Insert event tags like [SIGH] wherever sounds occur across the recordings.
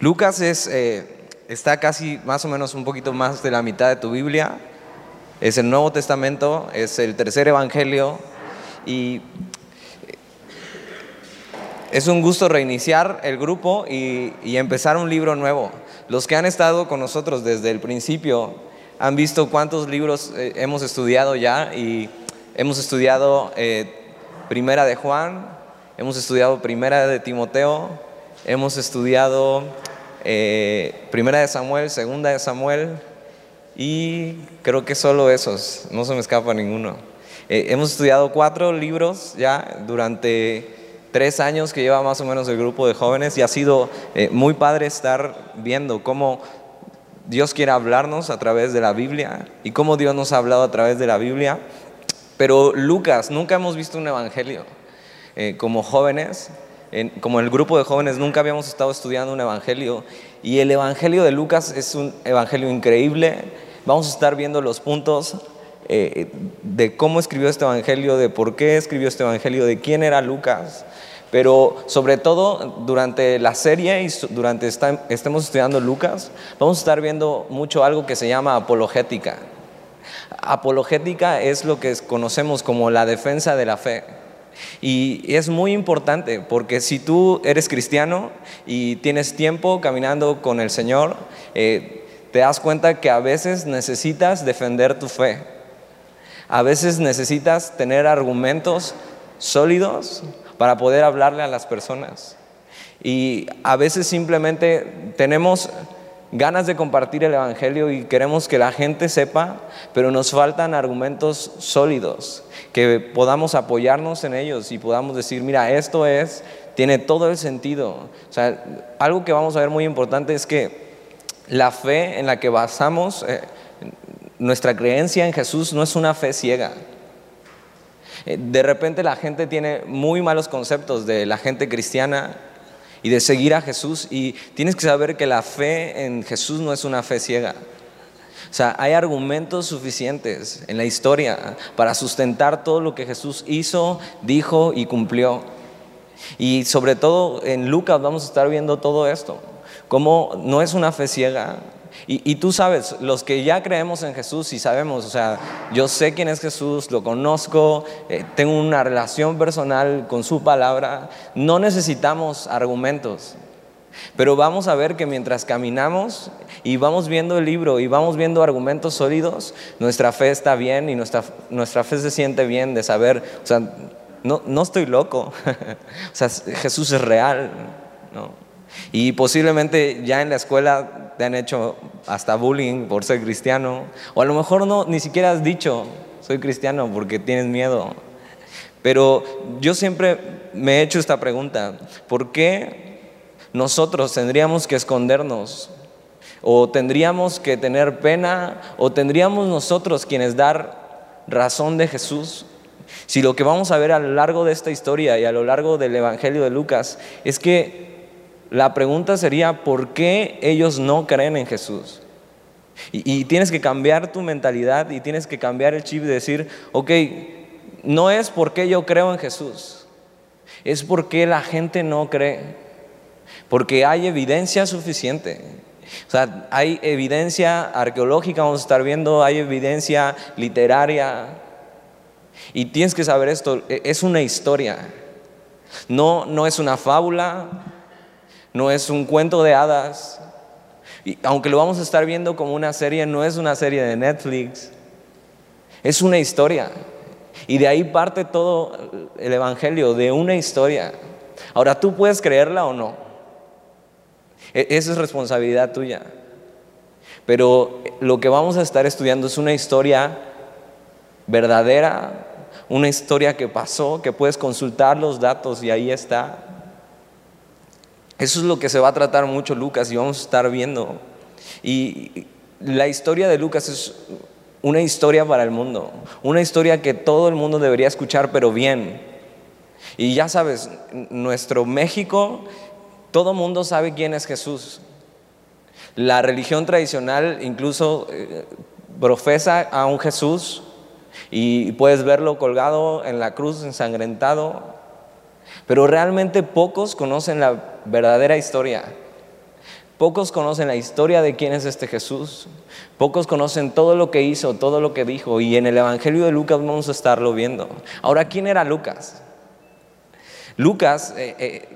Lucas es, eh, está casi más o menos un poquito más de la mitad de tu Biblia. Es el Nuevo Testamento, es el tercer Evangelio y es un gusto reiniciar el grupo y, y empezar un libro nuevo. Los que han estado con nosotros desde el principio han visto cuántos libros eh, hemos estudiado ya y hemos estudiado eh, Primera de Juan, hemos estudiado Primera de Timoteo, hemos estudiado eh, Primera de Samuel, Segunda de Samuel y creo que solo esos, no se me escapa ninguno. hemos estudiado cuatro libros ya durante tres años que lleva más o menos el grupo de jóvenes y ha sido eh, muy padre estar viendo cómo Dios quiere hablarnos a través de la Biblia y cómo Dios nos ha hablado a través de la Biblia. Pero Lucas, nunca hemos visto un evangelio. Eh, como jóvenes, como el grupo de jóvenes, nunca habíamos estado estudiando un evangelio. Y el evangelio de Lucas es un evangelio increíble. Vamos a estar viendo los puntos eh, de cómo escribió este evangelio, de por qué escribió este evangelio, de quién era Lucas. Pero sobre todo durante la serie y durante estemos estudiando Lucas, vamos a estar viendo mucho algo que se llama apologética. Apologética es lo que conocemos como la defensa de la fe. Y es muy importante porque si tú eres cristiano y tienes tiempo caminando con el Señor, eh, te das cuenta que a veces necesitas defender tu fe. A veces necesitas tener argumentos sólidos para poder hablarle a las personas. Y a veces simplemente tenemos ganas de compartir el Evangelio y queremos que la gente sepa, pero nos faltan argumentos sólidos, que podamos apoyarnos en ellos y podamos decir, mira, esto es, tiene todo el sentido. O sea, algo que vamos a ver muy importante es que la fe en la que basamos eh, nuestra creencia en Jesús no es una fe ciega. Eh, de repente la gente tiene muy malos conceptos de la gente cristiana y de seguir a Jesús y tienes que saber que la fe en Jesús no es una fe ciega. O sea, hay argumentos suficientes en la historia para sustentar todo lo que Jesús hizo, dijo y cumplió. Y sobre todo en Lucas vamos a estar viendo todo esto. Como no es una fe ciega, y, tú sabes, los que ya creemos en Jesús y sabemos, o sea, yo sé quién es Jesús, lo conozco, eh, tengo una relación personal con su palabra, no necesitamos argumentos. Pero vamos a ver que mientras caminamos y vamos viendo el libro y vamos viendo argumentos sólidos, nuestra fe está bien y nuestra, nuestra fe se siente bien de saber, o sea, no, no estoy loco, [LAUGHS] o sea, Jesús es real, ¿no? Y posiblemente ya en la escuela te han hecho hasta bullying por ser cristiano. O a lo mejor no, ni siquiera has dicho, soy cristiano porque tienes miedo. Pero yo siempre me he hecho esta pregunta, ¿por qué nosotros tendríamos que escondernos? ¿O tendríamos que tener pena? ¿O tendríamos nosotros quienes dar razón de Jesús? Si lo que vamos a ver a lo largo de esta historia y a lo largo del Evangelio de Lucas es que la pregunta sería, ¿por qué ellos no creen en Jesús? Y, tienes que cambiar tu mentalidad y tienes que cambiar el chip y decir, ok, no es porque yo creo en Jesús, es porque la gente no cree, porque hay evidencia suficiente. O sea, hay evidencia arqueológica, vamos a estar viendo, hay evidencia literaria. Y tienes que saber esto, e, es una historia. No, no es una fábula, no es un cuento de hadas. Y aunque lo vamos a estar viendo como una serie, no es una serie de Netflix. Es una historia. Y de ahí parte todo el Evangelio, de una historia. Ahora, tú puedes creerla o no. E-, esa es responsabilidad tuya. Pero lo que vamos a estar estudiando es una historia verdadera, una historia que pasó, que puedes consultar los datos y ahí está. Eso es lo que se va a tratar mucho Lucas y vamos a estar viendo. Y la historia de Lucas es una historia para el mundo, una historia que todo el mundo debería escuchar, pero bien. Y ya sabes, nuestro México, todo mundo sabe quién es Jesús. La religión tradicional incluso eh, profesa a un Jesús y puedes verlo colgado en la cruz, ensangrentado, pero realmente pocos conocen la verdadera historia. Pocos conocen la historia de quién es este Jesús. Pocos conocen todo lo que hizo, todo lo que dijo. Y en el Evangelio de Lucas vamos a estarlo viendo. Ahora, ¿quién era Lucas? Lucas eh, eh,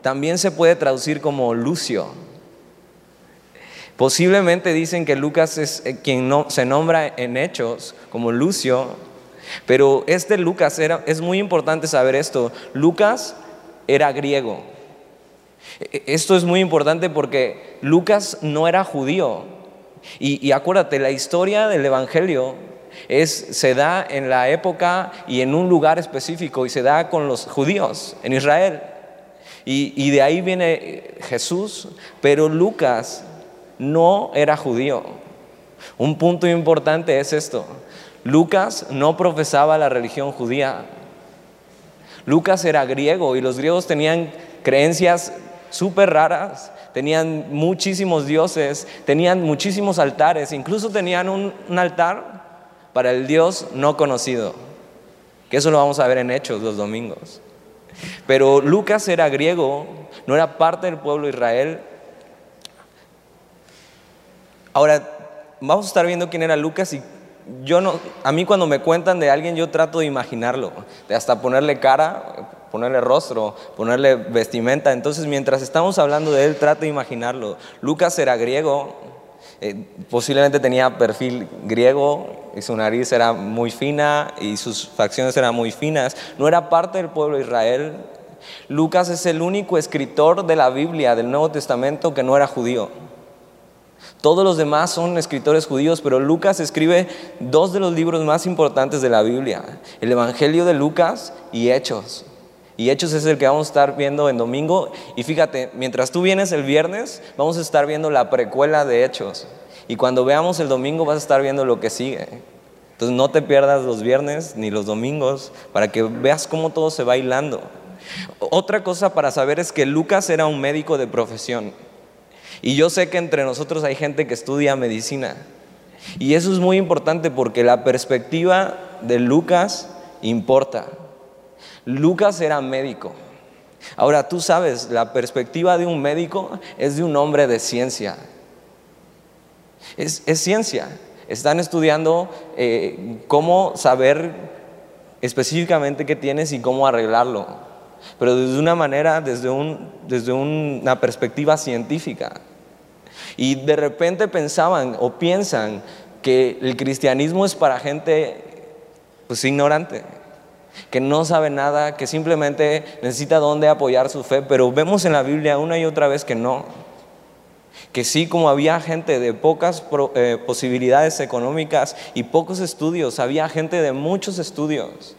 también se puede traducir como Lucio. Posiblemente dicen que Lucas es eh, quien no, se nombra en Hechos como Lucio, pero este Lucas era, es muy importante saber esto. Lucas era griego. E, e, esto es muy importante porque Lucas no era judío. Y, acuérdate, la historia del Evangelio es, se da en la época y en un lugar específico y se da con los judíos en Israel. Y, y de ahí viene Jesús, pero Lucas no era judío. Un punto importante es esto. Lucas no profesaba la religión judía. Lucas era griego y los griegos tenían creencias súper raras, tenían muchísimos dioses, tenían muchísimos altares, incluso tenían un, altar para el Dios no conocido, que eso lo vamos a ver en Hechos los domingos. Pero Lucas era griego, no era parte del pueblo de Israel. Ahora, vamos a estar viendo quién era Lucas y yo no, a mí cuando me cuentan de alguien yo trato de imaginarlo, de hasta ponerle cara, ponerle rostro, ponerle vestimenta. Entonces mientras estamos hablando de él, trato de imaginarlo. Lucas era griego, eh, posiblemente tenía perfil griego y su nariz era muy fina y sus facciones eran muy finas. No era parte del pueblo de Israel. Lucas es el único escritor de la Biblia, del Nuevo Testamento, que no era judío. Todos los demás son escritores judíos, pero Lucas escribe dos de los libros más importantes de la Biblia, el Evangelio de Lucas y Hechos. Y Hechos es el que vamos a estar viendo en domingo. Y fíjate, mientras tú vienes el viernes, vamos a estar viendo la precuela de Hechos. Y cuando veamos el domingo vas a estar viendo lo que sigue. Entonces no te pierdas los viernes ni los domingos para que veas cómo todo se va hilando. Otra cosa para saber es que Lucas era un médico de profesión. Y yo sé que entre nosotros hay gente que estudia medicina. Y eso es muy importante porque la perspectiva de Lucas importa. Lucas era médico. Ahora tú sabes, la perspectiva de un médico es de un hombre de ciencia. Es, ciencia. Están estudiando eh, cómo saber específicamente qué tienes y cómo arreglarlo. Pero desde una manera, desde, un, desde una perspectiva científica. Y de repente pensaban o piensan que el cristianismo es para gente pues ignorante, que no sabe nada, que simplemente necesita dónde apoyar su fe, pero vemos en la Biblia una y otra vez que no. Que sí, como había gente de pocas eh, posibilidades económicas y pocos estudios, había gente de muchos estudios,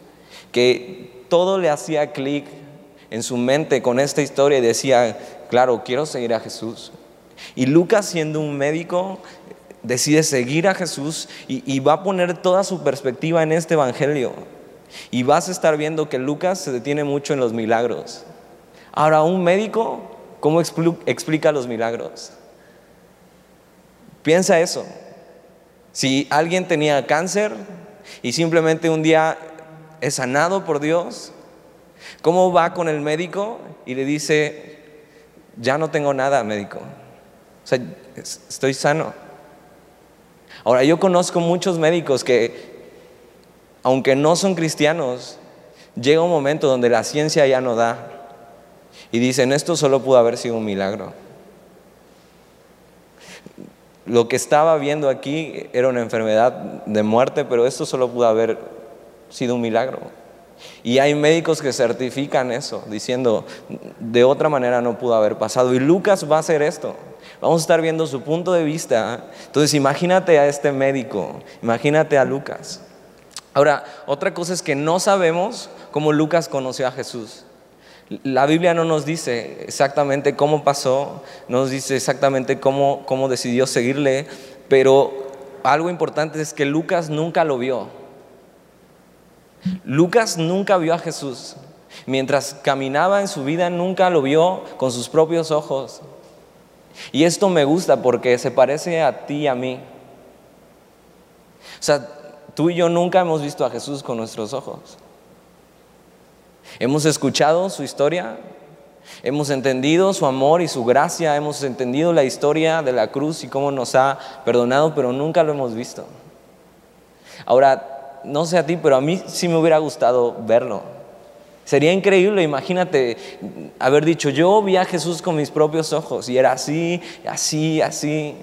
que todo le hacía clic en su mente con esta historia y decía, claro, quiero seguir a Jesús. Y Lucas, siendo un médico, decide seguir a Jesús y, va a poner toda su perspectiva en este Evangelio. Y vas a estar viendo que Lucas se detiene mucho en los milagros. Ahora, un médico, ¿cómo explica los milagros? Piensa eso. Si alguien tenía cáncer y simplemente un día es sanado por Dios, ¿cómo va con el médico y le dice, ya no tengo nada, médico? O sea, estoy sano. Ahora, yo conozco muchos médicos que, aunque no son cristianos, llega un momento donde la ciencia ya no da. Y dicen, esto solo pudo haber sido un milagro. Lo que estaba viendo aquí era una enfermedad de muerte, pero esto solo pudo haber sido un milagro. Y hay médicos que certifican eso, diciendo, de otra manera no pudo haber pasado. Y Lucas va a hacer esto. Vamos a estar viendo su punto de vista. Entonces imagínate a este médico, imagínate a Lucas. Ahora, otra cosa es que no sabemos cómo Lucas conoció a Jesús. La Biblia no nos dice exactamente cómo pasó, no nos dice exactamente cómo, cómo decidió seguirle, pero algo importante es que Lucas nunca lo vio. Lucas nunca vio a Jesús. Mientras caminaba en su vida, nunca lo vio con sus propios ojos. Y esto me gusta porque se parece a ti y a mí. O sea, tú y yo nunca hemos visto a Jesús con nuestros ojos. Hemos escuchado su historia, Hemos entendido su amor y su gracia, hemos entendido la historia de la cruz y cómo nos ha perdonado, pero nunca lo hemos visto. Ahora, no sé a ti, pero a mí sí me hubiera gustado verlo. Sería increíble, imagínate haber dicho, yo vi a Jesús con mis propios ojos y era así, así, así.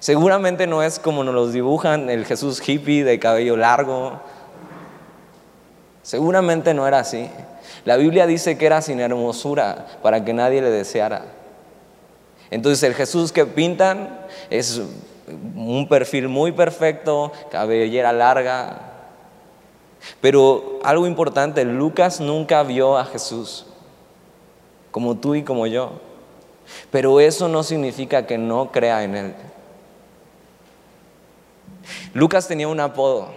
Seguramente no es como nos los dibujan, el Jesús hippie de cabello largo. Seguramente no era así. La Biblia dice que era sin hermosura para que nadie le deseara. Entonces el Jesús que pintan es un perfil muy perfecto, cabellera larga. Pero algo importante, Lucas nunca vio a Jesús, como tú y como yo. Pero eso no significa que no crea en Él. Lucas tenía un apodo.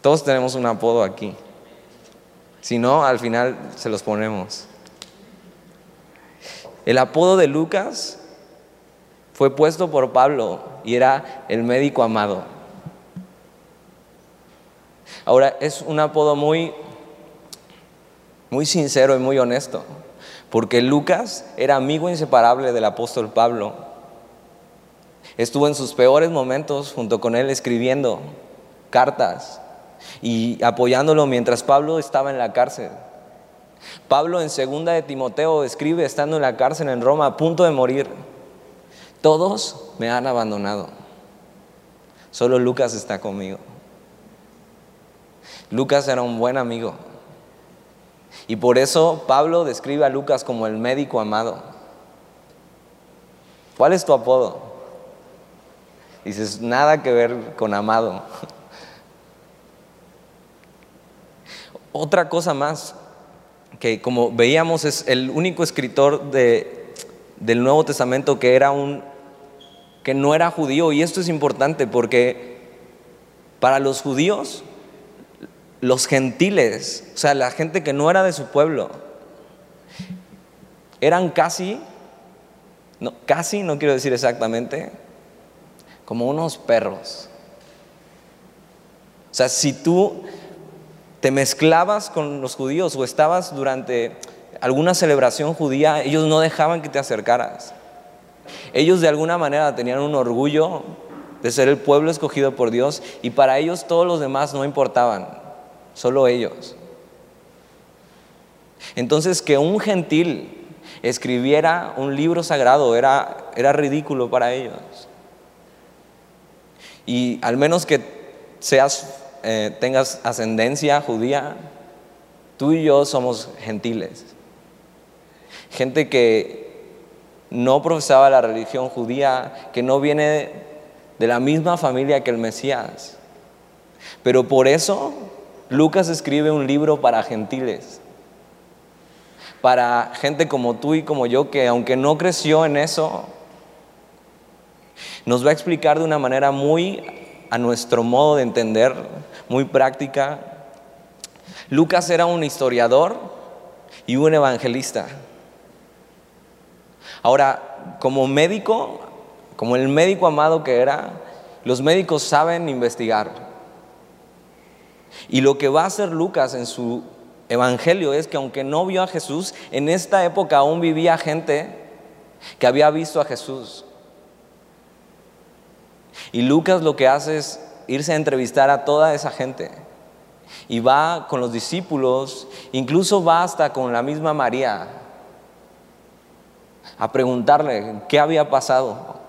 Todos tenemos un apodo aquí. Si no, al final se los ponemos. El apodo de Lucas fue puesto por Pablo y era el médico amado. Ahora es un apodo muy muy sincero y muy honesto, porque Lucas era amigo inseparable del apóstol Pablo. Estuvo en sus peores momentos junto con él escribiendo cartas, y apoyándolo mientras Pablo estaba en la cárcel. Pablo en segunda de Timoteo escribe estando en la cárcel en Roma a punto de morir. Todos me han abandonado. Solo Lucas está conmigo. Lucas era un buen amigo. Y por eso Pablo describe a Lucas como el médico amado. ¿Cuál es tu apodo? Dices, nada que ver con amado. [LAUGHS] Otra cosa más, que como veíamos es el único escritor del Nuevo Testamento que era un que no era judío y esto es importante porque para los judíos los gentiles, o sea, la gente que no era de su pueblo, eran casi, no, casi, no quiero decir exactamente, como unos perros. O sea, si tú te mezclabas con los judíos o estabas durante alguna celebración judía, ellos no dejaban que te acercaras. Ellos de alguna manera tenían un orgullo de ser el pueblo escogido por Dios y para ellos todos los demás no importaban, solo ellos. Entonces que un gentil escribiera un libro sagrado era, era ridículo para ellos. Y al menos que seas eh, tengas ascendencia judía, tú y yo somos gentiles. Gente que no profesaba la religión judía, que no viene de la misma familia que el Mesías. Pero por eso Lucas escribe un libro para gentiles, para gente como tú y como yo, que aunque no creció en eso, nos va a explicar de una manera muy a nuestro modo de entender muy práctica. Lucas era un historiador y un evangelista. Ahora, como médico, como el médico amado que era, los médicos saben investigar. Y lo que va a hacer Lucas en su evangelio es que aunque no vio a Jesús, en esta época aún vivía gente que había visto a Jesús. Y Lucas lo que hace es irse a entrevistar a toda esa gente. Y va con los discípulos, incluso va hasta con la misma María, a preguntarle qué había pasado.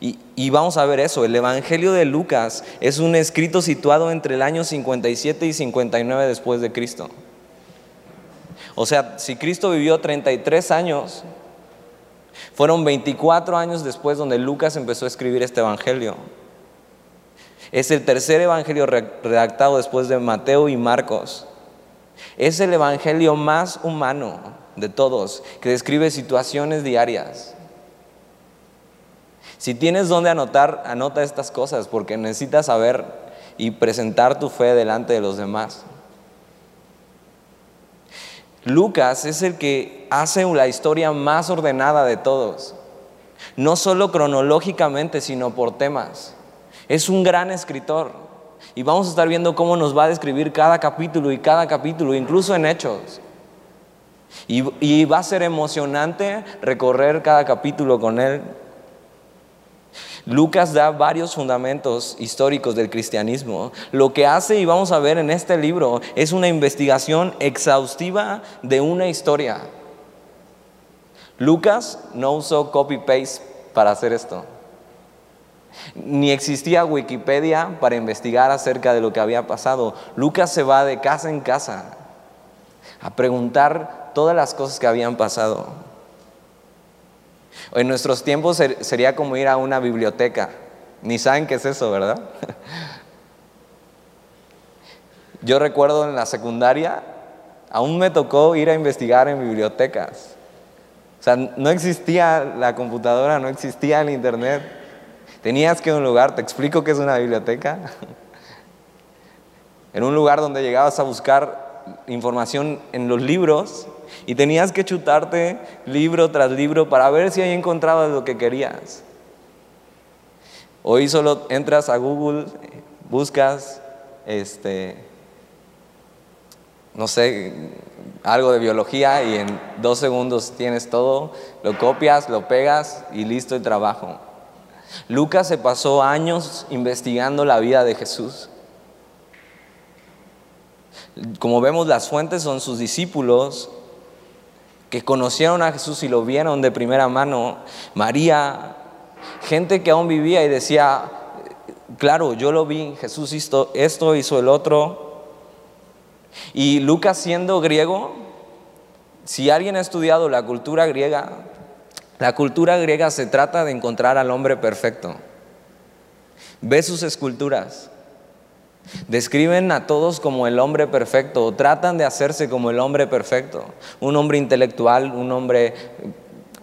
Y, vamos a ver eso, el Evangelio de Lucas es un escrito situado entre el año 57 y 59 después de Cristo. O sea, si Cristo vivió 33 años, fueron 24 años después donde Lucas empezó a escribir este Evangelio. Es el tercer evangelio redactado después de Mateo y Marcos. Es el evangelio más humano de todos, que describe situaciones diarias. Si tienes donde anotar, anota estas cosas, porque necesitas saber y presentar tu fe delante de los demás. Lucas es el que hace la historia más ordenada de todos, no solo cronológicamente, sino por temas. Es un gran escritor. Y vamos a estar viendo cómo nos va a describir cada capítulo y cada capítulo, incluso en hechos. Y, y va a ser emocionante recorrer cada capítulo con él. Lucas da varios fundamentos históricos del cristianismo. Lo que hace, y vamos a ver en este libro, es una investigación exhaustiva de una historia. Lucas no usó copy-paste para hacer esto. Ni existía Wikipedia para investigar acerca de lo que había pasado. Lucas se va de casa en casa a preguntar todas las cosas que habían pasado. En nuestros tiempos sería como ir a una biblioteca. Ni saben qué es eso, ¿verdad? [LAUGHS] Yo recuerdo en la secundaria, aún me tocó ir a investigar en bibliotecas. O sea, no existía la computadora, no existía el internet. Tenías que ir a un lugar, te explico qué es una biblioteca. [LAUGHS] En un lugar donde llegabas a buscar información en los libros y tenías que chutarte libro tras libro para ver si ahí encontrabas lo que querías. Hoy solo entras a Google, buscas, este, no sé, algo de biología y en dos segundos tienes todo, lo copias, lo pegas y listo el trabajo. Lucas se pasó años investigando la vida de Jesús. Como vemos, las fuentes son sus discípulos que conocieron a Jesús y lo vieron de primera mano. María, gente que aún vivía y decía, claro, yo lo vi, Jesús hizo esto, hizo el otro. Y Lucas siendo griego, si alguien ha estudiado la cultura griega, la cultura griega se trata de encontrar al hombre perfecto. Ve sus esculturas. Describen a todos como el hombre perfecto, o tratan de hacerse como el hombre perfecto. Un hombre intelectual, un hombre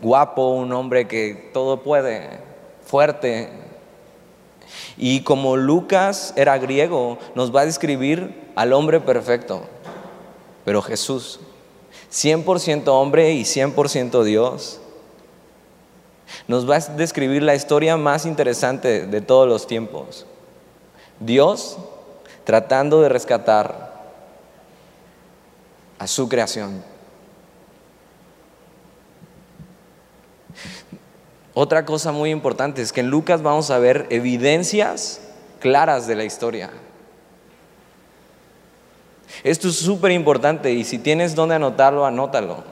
guapo, un hombre que todo puede, fuerte. Y como Lucas era griego, nos va a describir al hombre perfecto. Pero Jesús, 100% hombre y 100% Dios, nos va a describir la historia más interesante de todos los tiempos. Dios tratando de rescatar a su creación. Otra cosa muy importante es que en Lucas vamos a ver evidencias claras de la historia. Esto es súper importante y si tienes donde anotarlo, anótalo.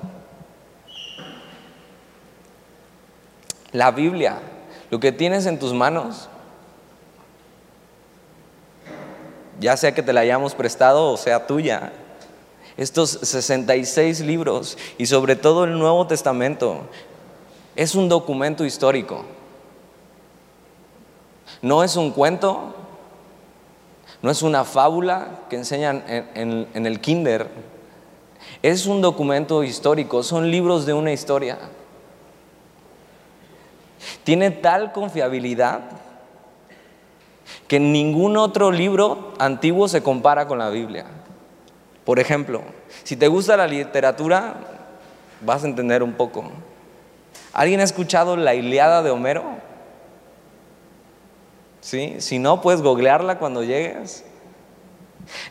La Biblia, lo que tienes en tus manos, ya sea que te la hayamos prestado o sea tuya. Estos 66 libros y sobre todo el Nuevo Testamento es un documento histórico. No es un cuento, no es una fábula que enseñan en, el kinder. Es un documento histórico, son libros de una historia. Tiene tal confiabilidad que ningún otro libro antiguo se compara con la Biblia. Por ejemplo, si te gusta la literatura, vas a entender un poco. ¿Alguien ha escuchado la Iliada de Homero? ¿Sí? Si no, puedes googlearla cuando llegues.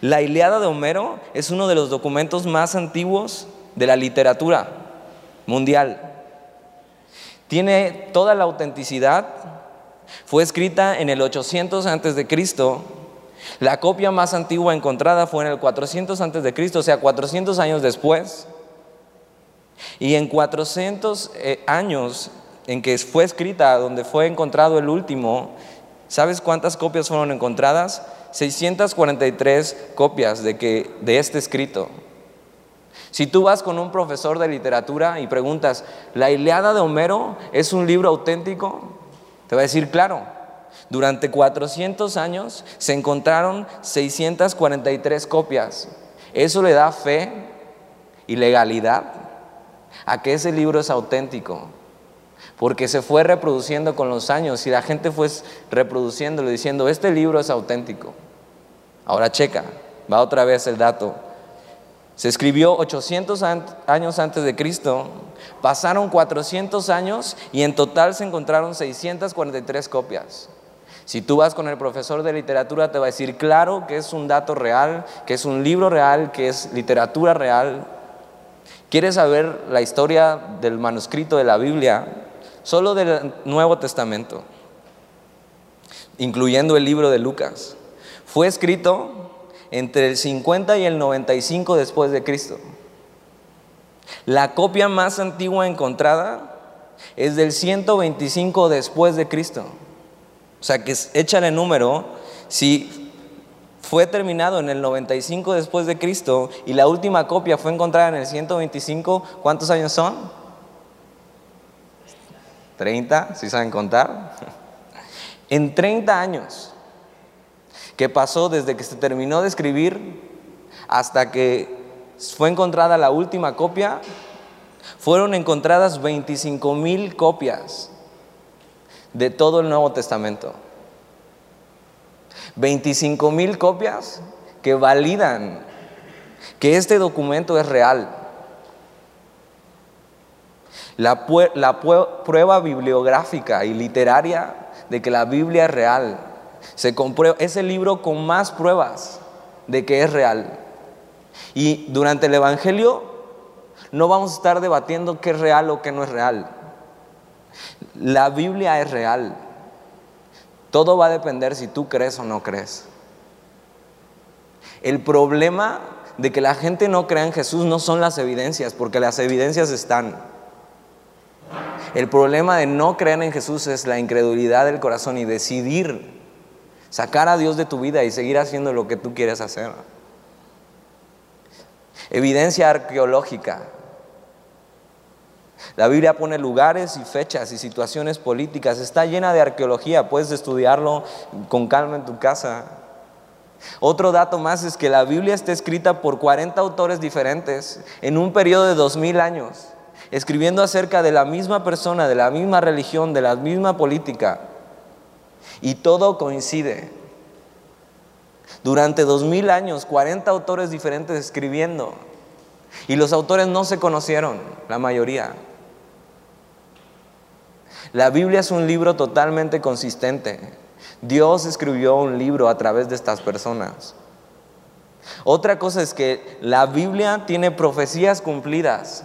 La Iliada de Homero es uno de los documentos más antiguos de la literatura mundial. Tiene toda la autenticidad fue escrita en el 800 antes de Cristo. La copia más antigua encontrada fue en el 400 antes de Cristo, o sea, 400 años después. Y en 400 eh, años en que fue escrita, donde fue encontrado el último, ¿sabes cuántas copias fueron encontradas? 643 copias de, que, de este escrito. Si tú vas con un profesor de literatura y preguntas, ¿la Iliada de Homero es un libro auténtico? Te va a decir, claro, durante 400 años se encontraron 643 copias. Eso le da fe y legalidad a que ese libro es auténtico. Porque se fue reproduciendo con los años y la gente fue reproduciéndolo diciendo, este libro es auténtico. Ahora checa, va otra vez el dato. Se escribió 800 años antes de Cristo, pasaron 400 años y en total se encontraron 643 copias. Si tú vas con el profesor de literatura te va a decir, claro que es un dato real, que es un libro real, que es literatura real. ¿Quieres saber la historia del manuscrito de la Biblia? Solo del Nuevo Testamento, incluyendo el libro de Lucas. Fue escrito entre el 50 y el 95 después de Cristo. La copia más antigua encontrada es del 125 después de Cristo. O sea que échale número, si fue terminado en el 95 después de Cristo y la última copia fue encontrada en el 125, ¿cuántos años son? 30, si saben contar. [LAUGHS] En 30 años que pasó desde que se terminó de escribir hasta que fue encontrada la última copia, fueron encontradas 25 mil copias de todo el Nuevo Testamento. 25 mil copias que validan que este documento es real. La, prueba bibliográfica y literaria de que la Biblia es real se comprueba, es el libro con más pruebas de que es real. Y durante el Evangelio no vamos a estar debatiendo qué es real o qué no es real. La Biblia es real. Todo va a depender si tú crees o no crees. El problema de que la gente no crea en Jesús no son las evidencias, porque las evidencias están. El problema de no creer en Jesús es la incredulidad del corazón y decidir sacar a Dios de tu vida y seguir haciendo lo que tú quieres hacer. Evidencia arqueológica. La Biblia pone lugares y fechas y situaciones políticas. Está llena de arqueología. Puedes estudiarlo con calma en tu casa. Otro dato más es que la Biblia está escrita por 40 autores diferentes en un periodo de 2000 años, escribiendo acerca de la misma persona, de la misma religión, de la misma política. Y todo coincide. Durante 2000 años, 40 autores diferentes escribiendo. Y los autores no se conocieron, la mayoría. La Biblia es un libro totalmente consistente. Dios escribió un libro a través de estas personas. Otra cosa es que la Biblia tiene profecías cumplidas,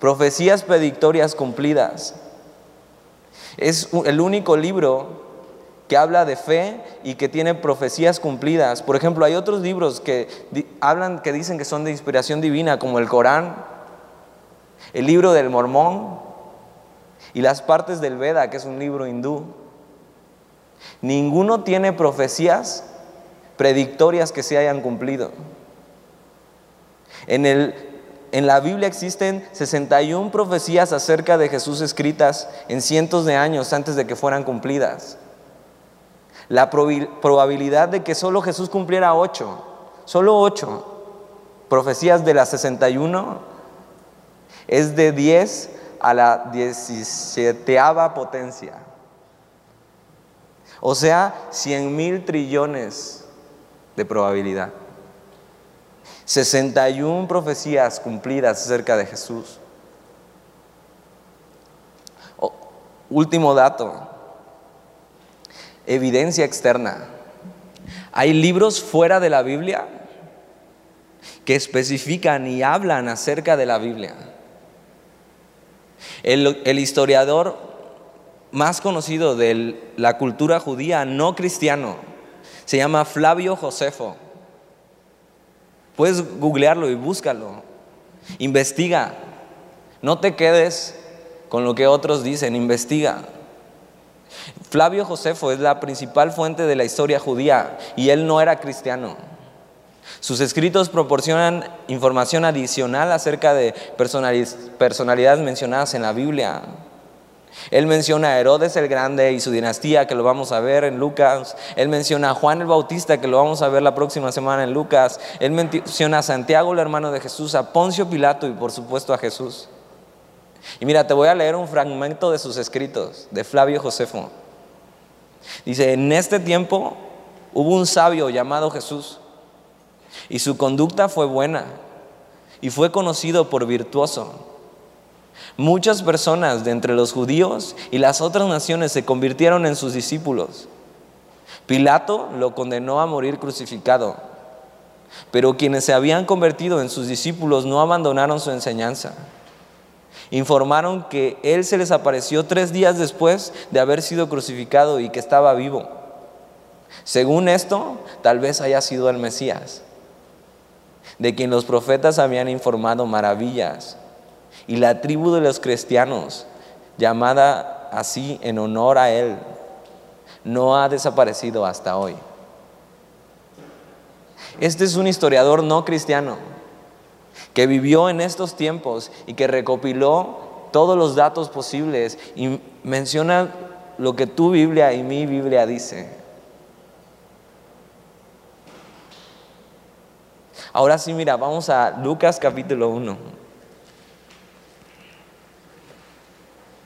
profecías predictorias cumplidas. Es el único libro que habla de fe y que tiene profecías cumplidas. Por ejemplo, hay otros libros que hablan que dicen que son de inspiración divina, como el Corán, el libro del Mormón y las partes del Veda, que es un libro hindú. Ninguno tiene profecías predictorias que se hayan cumplido. En, el, en la Biblia existen 61 profecías acerca de Jesús escritas en cientos de años antes de que fueran cumplidas. La probabilidad de que solo Jesús cumpliera ocho, solo ocho profecías de las 61 es de 10 a la 17 potencia. O sea, 100 mil trillones de probabilidad. 61 profecías cumplidas acerca de Jesús. último dato, evidencia externa. Hay libros fuera de la Biblia que especifican y hablan acerca de la Biblia. El, historiador más conocido de la cultura judía no cristiano se llama Flavio Josefo. Puedes googlearlo y búscalo. Investiga. No te quedes con lo que otros dicen, investiga. Flavio Josefo es la principal fuente de la historia judía y él no era cristiano. Sus escritos proporcionan información adicional acerca de personalidades mencionadas en la Biblia. Él menciona a Herodes el Grande y su dinastía, que lo vamos a ver en Lucas. Él menciona a Juan el Bautista, que lo vamos a ver la próxima semana en Lucas. Él menciona a Santiago, el hermano de Jesús, a Poncio Pilato y por supuesto a Jesús. Y mira, te voy a leer un fragmento de sus escritos, de Flavio Josefo. Dice, en este tiempo hubo un sabio llamado Jesús y su conducta fue buena y fue conocido por virtuoso. Muchas personas de entre los judíos y las otras naciones se convirtieron en sus discípulos. Pilato lo condenó a morir crucificado Pero quienes se habían convertido en sus discípulos no abandonaron su enseñanza. Informaron que Él se les apareció tres días después de haber sido crucificado y que estaba vivo. Según esto, tal vez haya sido el Mesías, de quien los profetas habían informado maravillas. Y la tribu de los cristianos, llamada así en honor a Él, no ha desaparecido hasta hoy. Este es un historiador no cristiano que vivió en estos tiempos y que recopiló todos los datos posibles y menciona lo que tu Biblia y mi Biblia dice. Ahora sí, mira, vamos a Lucas capítulo 1.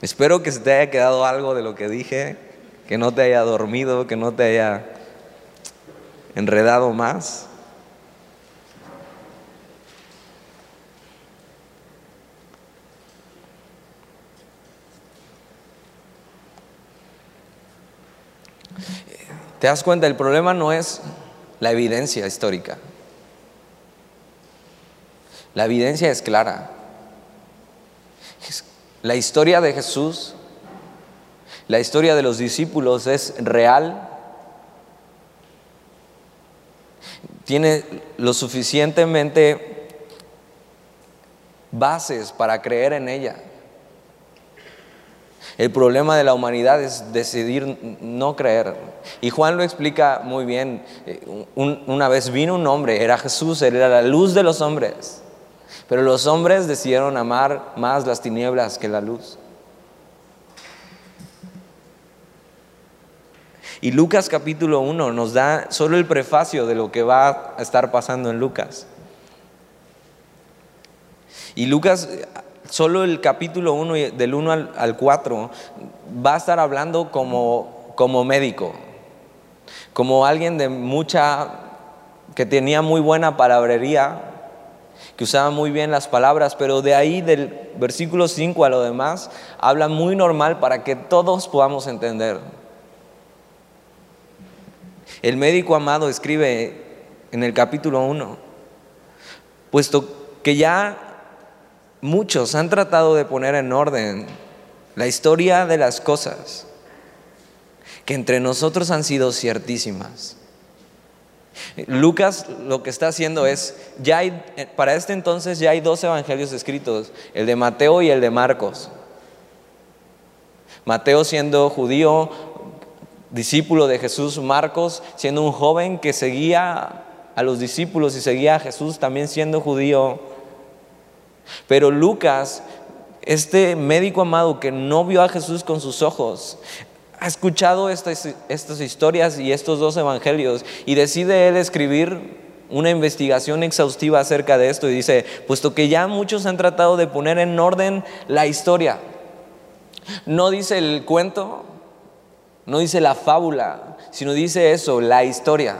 Espero que se te haya quedado algo de lo que dije, que no te haya dormido, que no te haya enredado más. ¿Te das cuenta? El problema no es la evidencia histórica. La evidencia es clara. La historia de Jesús, la historia de los discípulos es real. Tiene lo suficientemente bases para creer en ella. El problema de la humanidad es decidir no creer. Y Juan lo explica muy bien. Eh, una vez vino un hombre, era Jesús, él era la luz de los hombres. Pero los hombres decidieron amar más las tinieblas que la luz. Y Lucas capítulo 1 nos da solo el prefacio de lo que va a estar pasando en Lucas. Y Lucas, solo el capítulo 1, del 1 al, 4, va a estar hablando como, como médico, como alguien de mucha, que tenía muy buena palabrería, que usaba muy bien las palabras, pero de ahí del versículo 5 a lo demás, habla muy normal para que todos podamos entender. El médico amado escribe en el capítulo 1, puesto que ya muchos han tratado de poner en orden la historia de las cosas que entre nosotros han sido ciertísimas Lucas lo que está haciendo es, ya para este entonces ya hay dos evangelios escritos, el de Mateo y el de Marcos. Mateo siendo judío, discípulo de Jesús, Marcos siendo un joven que seguía a los discípulos y seguía a Jesús también siendo judío. Pero Lucas, este médico amado que no vio a Jesús con sus ojos, ha escuchado estas, historias y estos dos evangelios y decide él escribir una investigación exhaustiva acerca de esto y dice, puesto que ya muchos han tratado de poner en orden la historia, no dice el cuento, no dice la fábula, sino dice eso, la historia.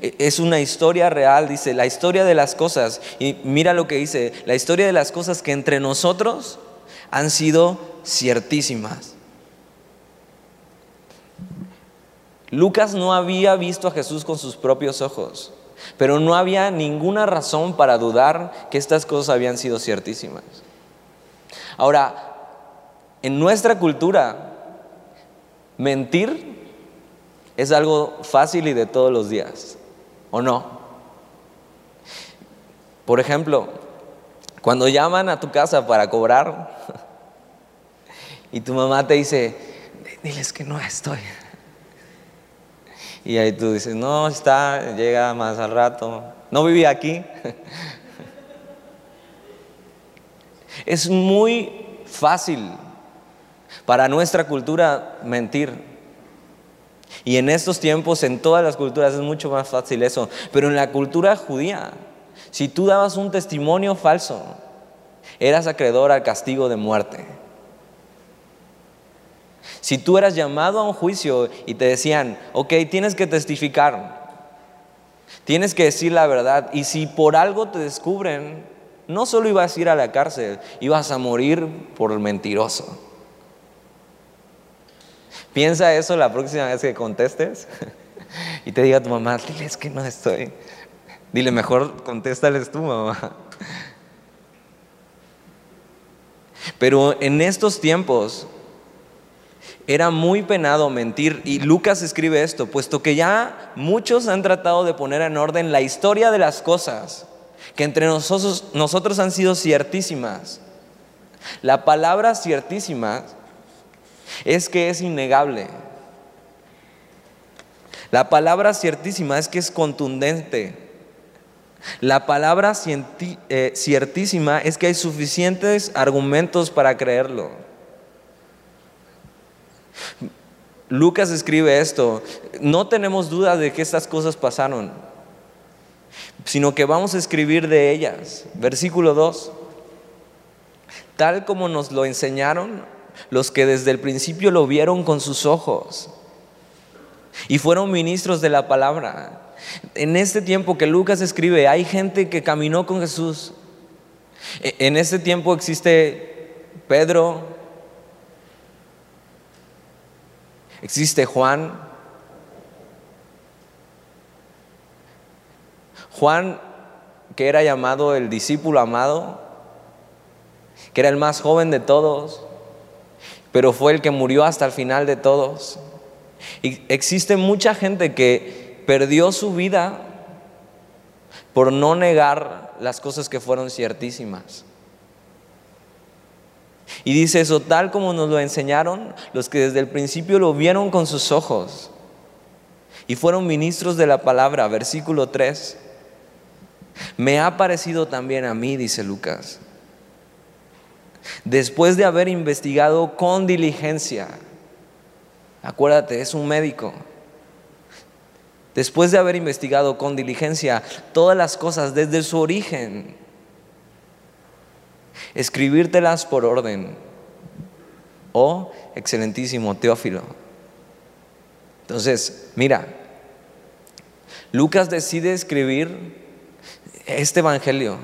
E, es una historia real, dice, la historia de las cosas. Y mira lo que dice, la historia de las cosas que entre nosotros han sido ciertísimas. Lucas no había visto a Jesús con sus propios ojos, pero no había ninguna razón para dudar que estas cosas habían sido ciertísimas. Ahora, en nuestra cultura, mentir es algo fácil y de todos los días, ¿o no? Por ejemplo, cuando llaman a tu casa para cobrar [LAUGHS] y tu mamá te dice, diles que no estoy. Y ahí tú dices, no, está, llega más al rato. No vivía aquí. [LAUGHS] es muy fácil para nuestra cultura mentir. Y en estos tiempos, en todas las culturas, es mucho más fácil eso. Pero en la cultura judía, si tú dabas un testimonio falso, eras acreedor al castigo de muerte. Si tú eras llamado a un juicio y te decían, ok, tienes que testificar, tienes que decir la verdad, y si por algo te descubren, no solo ibas a ir a la cárcel, ibas a morir por el mentiroso. Piensa eso la próxima vez que contestes y te diga a tu mamá, diles que no estoy. Dile, mejor contéstales tú, mamá. Pero en estos tiempos era muy penado mentir y Lucas escribe esto, puesto que ya muchos han tratado de poner en orden la historia de las cosas que entre nosotros, nosotros han sido ciertísimas. La palabra ciertísima es que es innegable. La palabra ciertísima es que es contundente. La palabra eh, ciertísima es que hay suficientes argumentos para creerlo. Lucas escribe esto, no tenemos duda de que estas cosas pasaron, sino que vamos a escribir de ellas. Versículo 2, tal como nos lo enseñaron los que desde el principio lo vieron con sus ojos y fueron ministros de la palabra. En este tiempo que Lucas escribe, hay gente que caminó con Jesús. E, en este tiempo existe Pedro, existe Juan. Juan, que era llamado el discípulo amado, que era el más joven de todos, pero fue el que murió hasta el final de todos. Y existe mucha gente que perdió su vida por no negar las cosas que fueron ciertísimas. Y dice eso tal como nos lo enseñaron los que desde el principio lo vieron con sus ojos y fueron ministros de la palabra, versículo 3. Me ha parecido también a mí, dice Lucas, después de haber investigado con diligencia, acuérdate, es un médico, después de haber investigado con diligencia todas las cosas desde su origen, escribírtelas por orden. Oh, excelentísimo Teófilo. Entonces, mira, Lucas decide escribir este Evangelio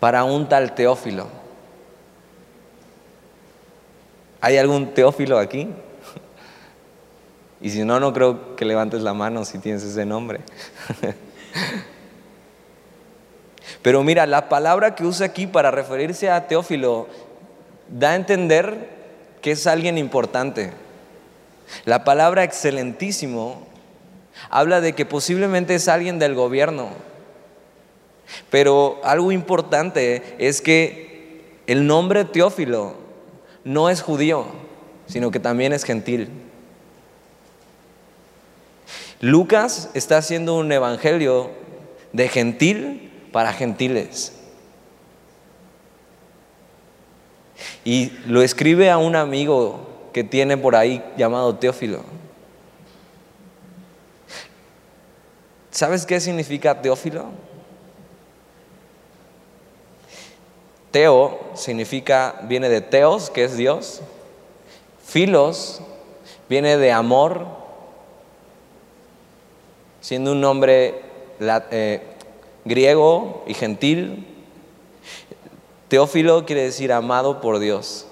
para un tal Teófilo. ¿Hay algún Teófilo aquí? Y si no, no creo que levantes la mano si tienes ese nombre. Pero mira, la palabra que usa aquí para referirse a Teófilo da a entender que es alguien importante. La palabra excelentísimo habla de que posiblemente es alguien del gobierno. Pero algo importante es que el nombre Teófilo no es judío, sino que también es gentil. Lucas está haciendo un evangelio de gentil para gentiles. Y lo escribe a un amigo que tiene por ahí llamado Teófilo. ¿Sabes qué significa Teófilo? Teo significa, viene de Teos, que es Dios. Filos viene de amor, siendo un nombre eh, griego y gentil. Teófilo quiere decir amado por Dios.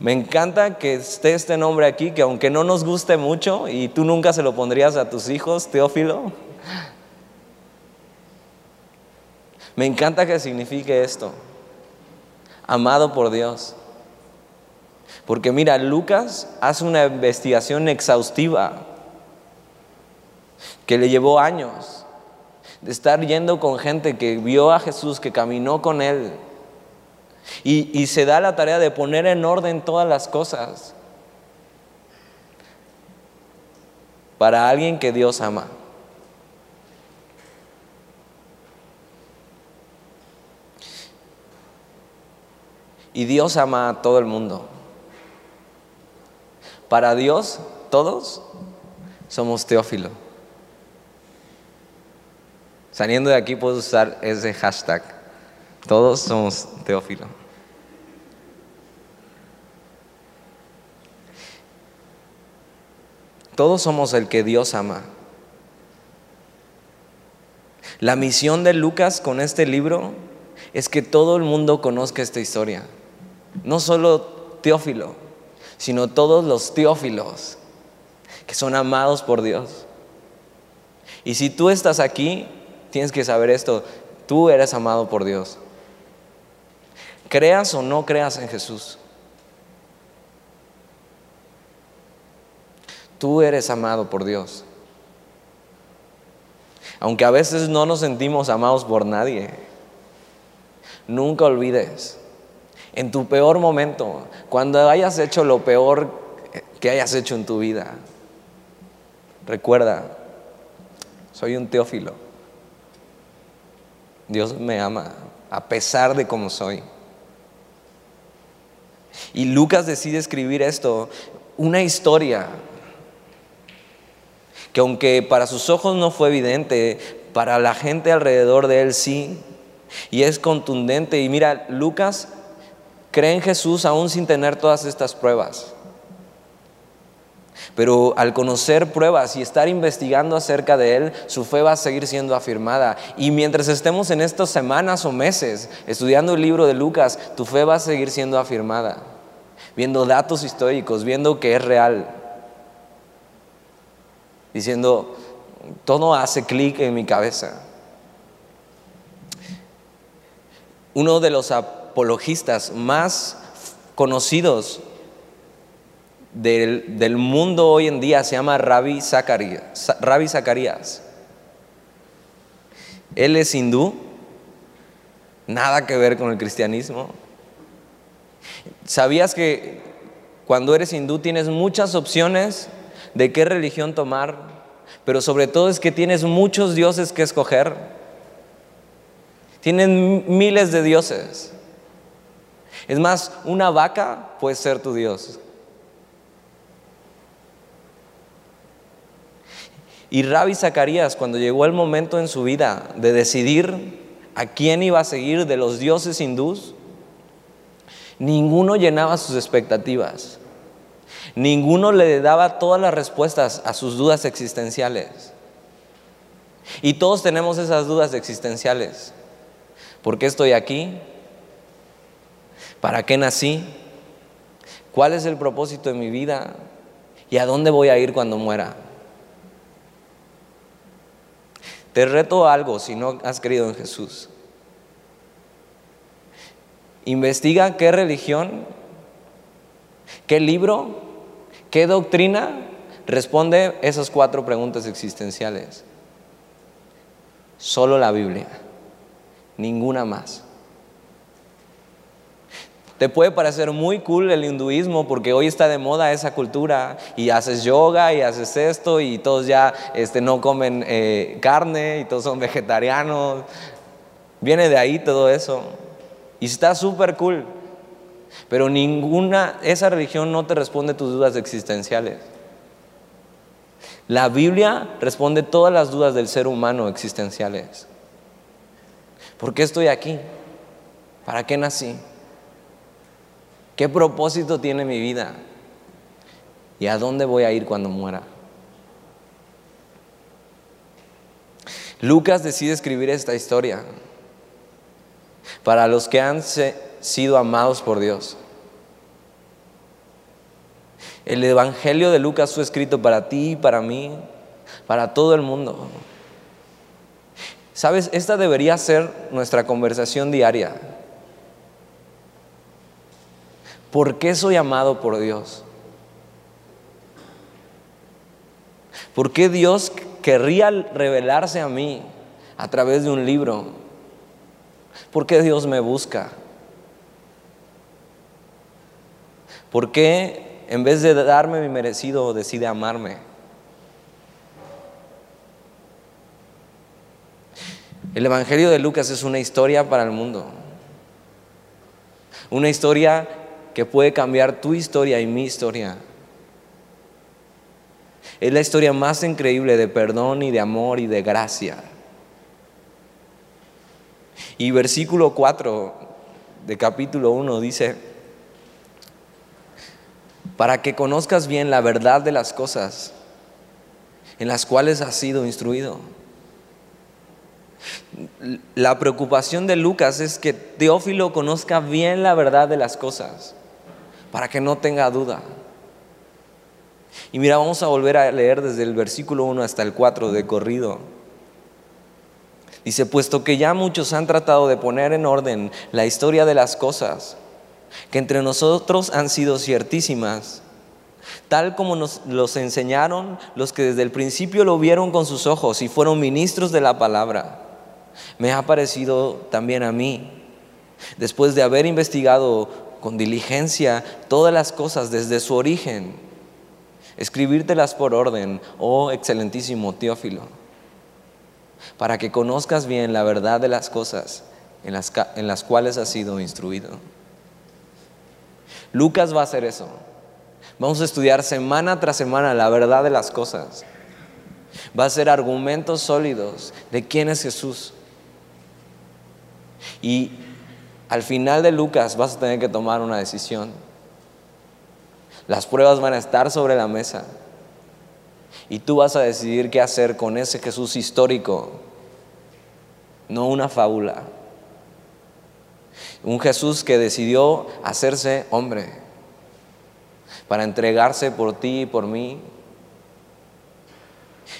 Me encanta que esté este nombre aquí, que aunque no nos guste mucho y tú nunca se lo pondrías a tus hijos, Teófilo, me encanta que signifique esto, amado por Dios. Porque mira, Lucas hace una investigación exhaustiva que le llevó años de estar yendo con gente que vio a Jesús, que caminó con él. Y, y se da la tarea de poner en orden todas las cosas para alguien que Dios ama. Y Dios ama a todo el mundo. Para Dios, todos somos Teófilo. Saliendo de aquí puedo usar ese hashtag. Todos somos Teófilo. Todos somos el que Dios ama. La misión de Lucas con este libro es que todo el mundo conozca esta historia. No solo Teófilo, sino todos los teófilos. que son amados por Dios. Y si tú estás aquí, tienes que saber esto, tú eres amado por Dios. Creas o no creas en Jesús. Tú eres amado por Dios. Aunque a veces no nos sentimos amados por nadie, nunca olvides, en tu peor momento, cuando hayas hecho lo peor que hayas hecho en tu vida, recuerda, soy un teófilo. Dios me ama a pesar de cómo soy. Y Lucas decide escribir esto, una historia que aunque para sus ojos no fue evidente, para la gente alrededor de él sí, y es contundente. Y mira, Lucas cree en Jesús aún sin tener todas estas pruebas. Pero al conocer pruebas y estar investigando acerca de Él, su fe va a seguir siendo afirmada. Y mientras estemos en estas semanas o meses estudiando el libro de Lucas, tu fe va a seguir siendo afirmada. Viendo datos históricos, viendo que es real diciendo, todo hace clic en mi cabeza. Uno de los apologistas más conocidos del, mundo hoy en día se llama Rabbi Zacarías. Rabbi Zacarías. Él es hindú, nada que ver con el cristianismo. ¿Sabías que cuando eres hindú tienes muchas opciones de qué religión tomar, pero sobre todo es que tienes muchos dioses que escoger. Tienen miles de dioses. Es más, una vaca puede ser tu Dios. Y Rabbi Zacarías, cuando llegó el momento en su vida de decidir a quién iba a seguir de los dioses hindús, ninguno llenaba sus expectativas. Ninguno le daba todas las respuestas a sus dudas existenciales. Y todos tenemos esas dudas existenciales. ¿Por qué estoy aquí? ¿Para qué nací? ¿Cuál es el propósito de mi vida? ¿Y a dónde voy a ir cuando muera? Te reto algo si no has creído en Jesús. Investiga qué religión, qué libro ¿Qué doctrina responde esas cuatro preguntas existenciales? Solo la Biblia, ninguna más. Te puede parecer muy cool el hinduismo porque hoy está de moda esa cultura y haces yoga y haces esto y todos ya este, no comen eh, carne y todos son [LAUGHS] vegetarianos. Viene de ahí todo eso. Y está súper cool. Pero ninguna, esa religión no te responde tus dudas existenciales. La Biblia responde todas las dudas del ser humano existenciales. ¿Por qué estoy aquí? ¿Para qué nací? ¿Qué propósito tiene mi vida? ¿Y a dónde voy a ir cuando muera? Lucas decide escribir esta historia para los que han sido amados por Dios. El Evangelio de Lucas fue escrito para ti, para mí, para todo el mundo. Sabes, esta debería ser nuestra conversación diaria. ¿Por qué soy amado por Dios? ¿Por qué Dios querría revelarse a mí a través de un libro? ¿Por qué Dios me busca? ¿Por qué en vez de darme mi merecido decide amarme? El Evangelio de Lucas es una historia para el mundo. Una historia que puede cambiar tu historia y mi historia. Es la historia más increíble de perdón y de amor y de gracia. Y versículo 4 de capítulo 1 dice, para que conozcas bien la verdad de las cosas en las cuales has sido instruido. La preocupación de Lucas es que Teófilo conozca bien la verdad de las cosas, para que no tenga duda. Y mira, vamos a volver a leer desde el versículo 1 hasta el 4 de corrido. Dice, puesto que ya muchos han tratado de poner en orden la historia de las cosas, que entre nosotros han sido ciertísimas, tal como nos los enseñaron los que desde el principio lo vieron con sus ojos y fueron ministros de la palabra, me ha parecido también a mí, después de haber investigado con diligencia todas las cosas desde su origen, escribírtelas por orden, oh excelentísimo Teófilo para que conozcas bien la verdad de las cosas en las, en las cuales has sido instruido. Lucas va a hacer eso. Vamos a estudiar semana tras semana la verdad de las cosas. Va a ser argumentos sólidos de quién es Jesús. Y al final de Lucas vas a tener que tomar una decisión. Las pruebas van a estar sobre la mesa. Y tú vas a decidir qué hacer con ese Jesús histórico, no una fábula. Un Jesús que decidió hacerse hombre para entregarse por ti y por mí.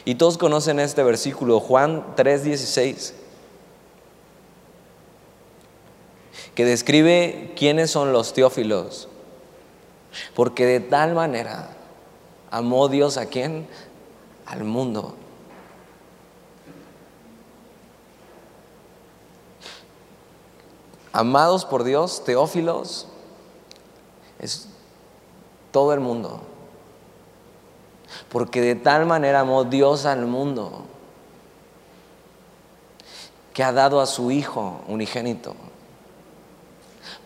Y todos conocen este versículo, Juan 3:16, que describe quiénes son los teófilos. Porque de tal manera amó Dios a quien? al mundo. Amados por Dios, teófilos, es todo el mundo. Porque de tal manera amó Dios al mundo que ha dado a su Hijo unigénito,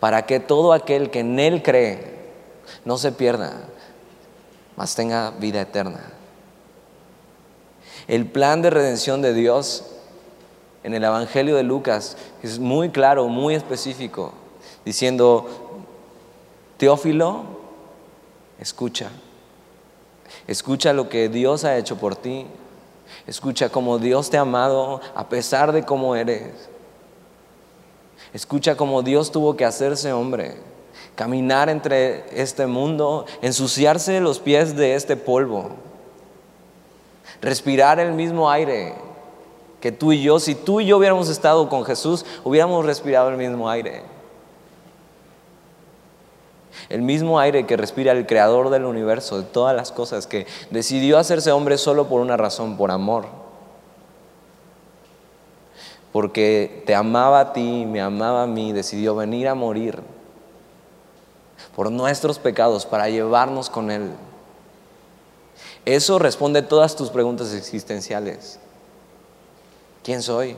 para que todo aquel que en Él cree no se pierda, mas tenga vida eterna. El plan de redención de Dios en el Evangelio de Lucas es muy claro, muy específico, diciendo, Teófilo, escucha, escucha lo que Dios ha hecho por ti, escucha cómo Dios te ha amado a pesar de cómo eres, escucha cómo Dios tuvo que hacerse hombre, caminar entre este mundo, ensuciarse los pies de este polvo respirar el mismo aire que tú y yo. Si tú y yo hubiéramos estado con Jesús, hubiéramos respirado el mismo aire. El mismo aire que respira el creador del universo, de todas las cosas, que decidió hacerse hombre solo por una razón, por amor. Porque te amaba a ti, me amaba a mí, decidió venir a morir por nuestros pecados para llevarnos con Él. Eso responde todas tus preguntas existenciales. ¿Quién soy?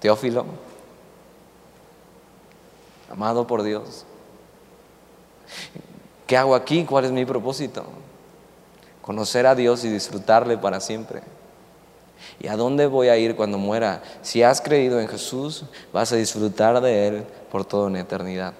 Teófilo, amado por Dios. ¿Qué hago aquí? ¿Cuál es mi propósito? Conocer a Dios y disfrutarle para siempre. ¿Y a dónde voy a ir cuando muera? Si has creído en Jesús, vas a disfrutar de Él por toda una eternidad.